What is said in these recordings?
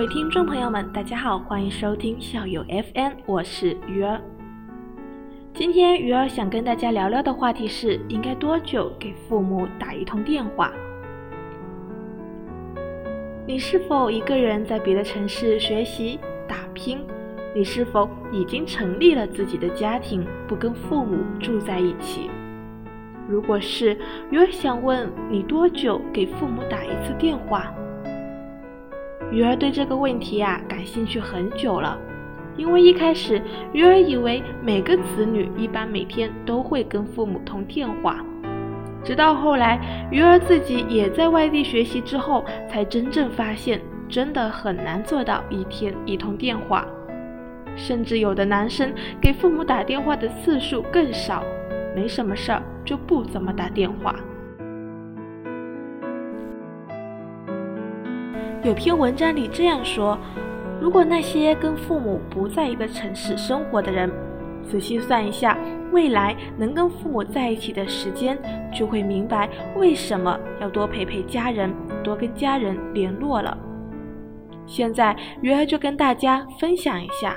各位听众朋友们，大家好，欢迎收听校友 FM，我是鱼儿。今天鱼儿想跟大家聊聊的话题是：应该多久给父母打一通电话？你是否一个人在别的城市学习打拼？你是否已经成立了自己的家庭，不跟父母住在一起？如果是，鱼儿想问你多久给父母打一次电话？鱼儿对这个问题啊感兴趣很久了，因为一开始鱼儿以为每个子女一般每天都会跟父母通电话，直到后来鱼儿自己也在外地学习之后，才真正发现真的很难做到一天一通电话，甚至有的男生给父母打电话的次数更少，没什么事儿就不怎么打电话。有篇文章里这样说：如果那些跟父母不在一个城市生活的人，仔细算一下未来能跟父母在一起的时间，就会明白为什么要多陪陪家人，多跟家人联络了。现在鱼儿就跟大家分享一下，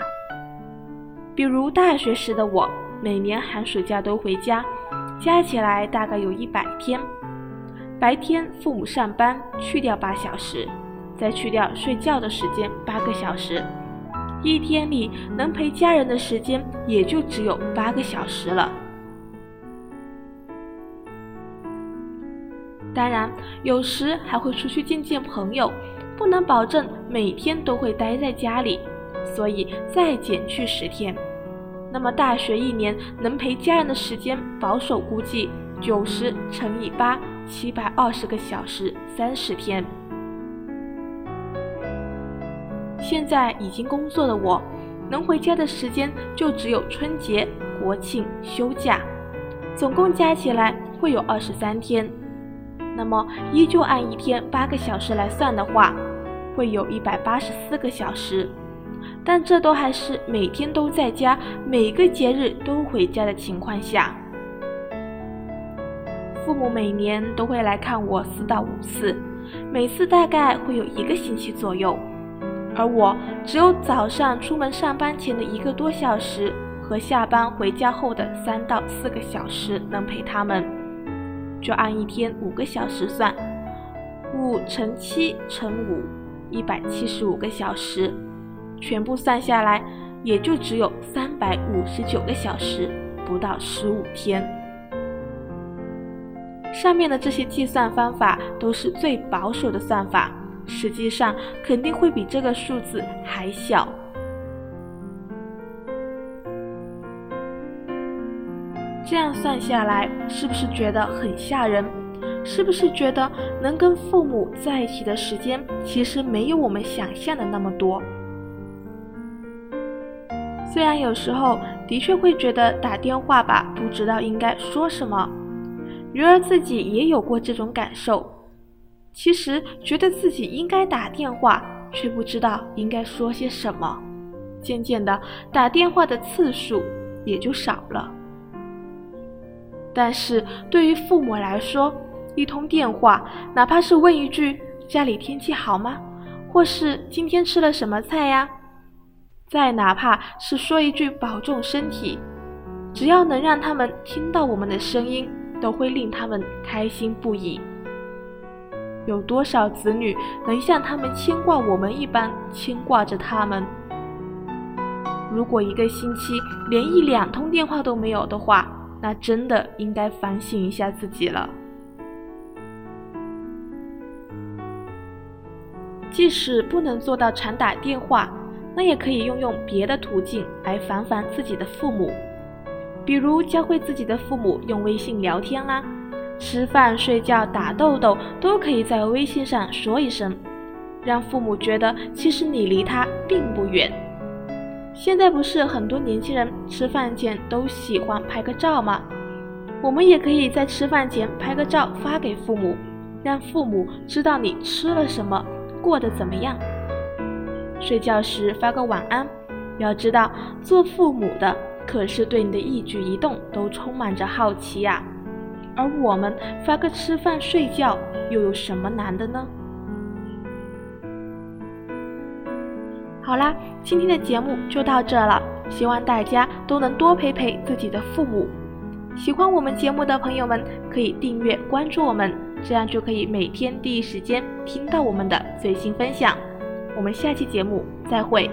比如大学时的我，每年寒暑假都回家，加起来大概有一百天。白天父母上班，去掉八小时。再去掉睡觉的时间八个小时，一天里能陪家人的时间也就只有八个小时了。当然，有时还会出去见见朋友，不能保证每天都会待在家里，所以再减去十天。那么大学一年能陪家人的时间，保守估计九十乘以八，七百二十个小时，三十天。现在已经工作的我，能回家的时间就只有春节、国庆休假，总共加起来会有二十三天。那么依旧按一天八个小时来算的话，会有一百八十四个小时。但这都还是每天都在家、每个节日都回家的情况下。父母每年都会来看我四到五次，每次大概会有一个星期左右。而我只有早上出门上班前的一个多小时和下班回家后的三到四个小时能陪他们，就按一天五个小时算，五乘七乘五，一百七十五个小时，全部算下来也就只有三百五十九个小时，不到十五天。上面的这些计算方法都是最保守的算法。实际上肯定会比这个数字还小。这样算下来，是不是觉得很吓人？是不是觉得能跟父母在一起的时间，其实没有我们想象的那么多？虽然有时候的确会觉得打电话吧，不知道应该说什么。鱼儿自己也有过这种感受。其实觉得自己应该打电话，却不知道应该说些什么。渐渐的，打电话的次数也就少了。但是对于父母来说，一通电话，哪怕是问一句“家里天气好吗”，或是“今天吃了什么菜呀”，再哪怕是说一句“保重身体”，只要能让他们听到我们的声音，都会令他们开心不已。有多少子女能像他们牵挂我们一般牵挂着他们？如果一个星期连一两通电话都没有的话，那真的应该反省一下自己了。即使不能做到常打电话，那也可以用用别的途径来烦烦自己的父母，比如教会自己的父母用微信聊天啦。吃饭、睡觉、打豆豆都可以在微信上说一声，让父母觉得其实你离他并不远。现在不是很多年轻人吃饭前都喜欢拍个照吗？我们也可以在吃饭前拍个照发给父母，让父母知道你吃了什么，过得怎么样。睡觉时发个晚安，要知道做父母的可是对你的一举一动都充满着好奇呀。而我们发个吃饭睡觉又有什么难的呢？好啦，今天的节目就到这了，希望大家都能多陪陪自己的父母。喜欢我们节目的朋友们，可以订阅关注我们，这样就可以每天第一时间听到我们的最新分享。我们下期节目再会。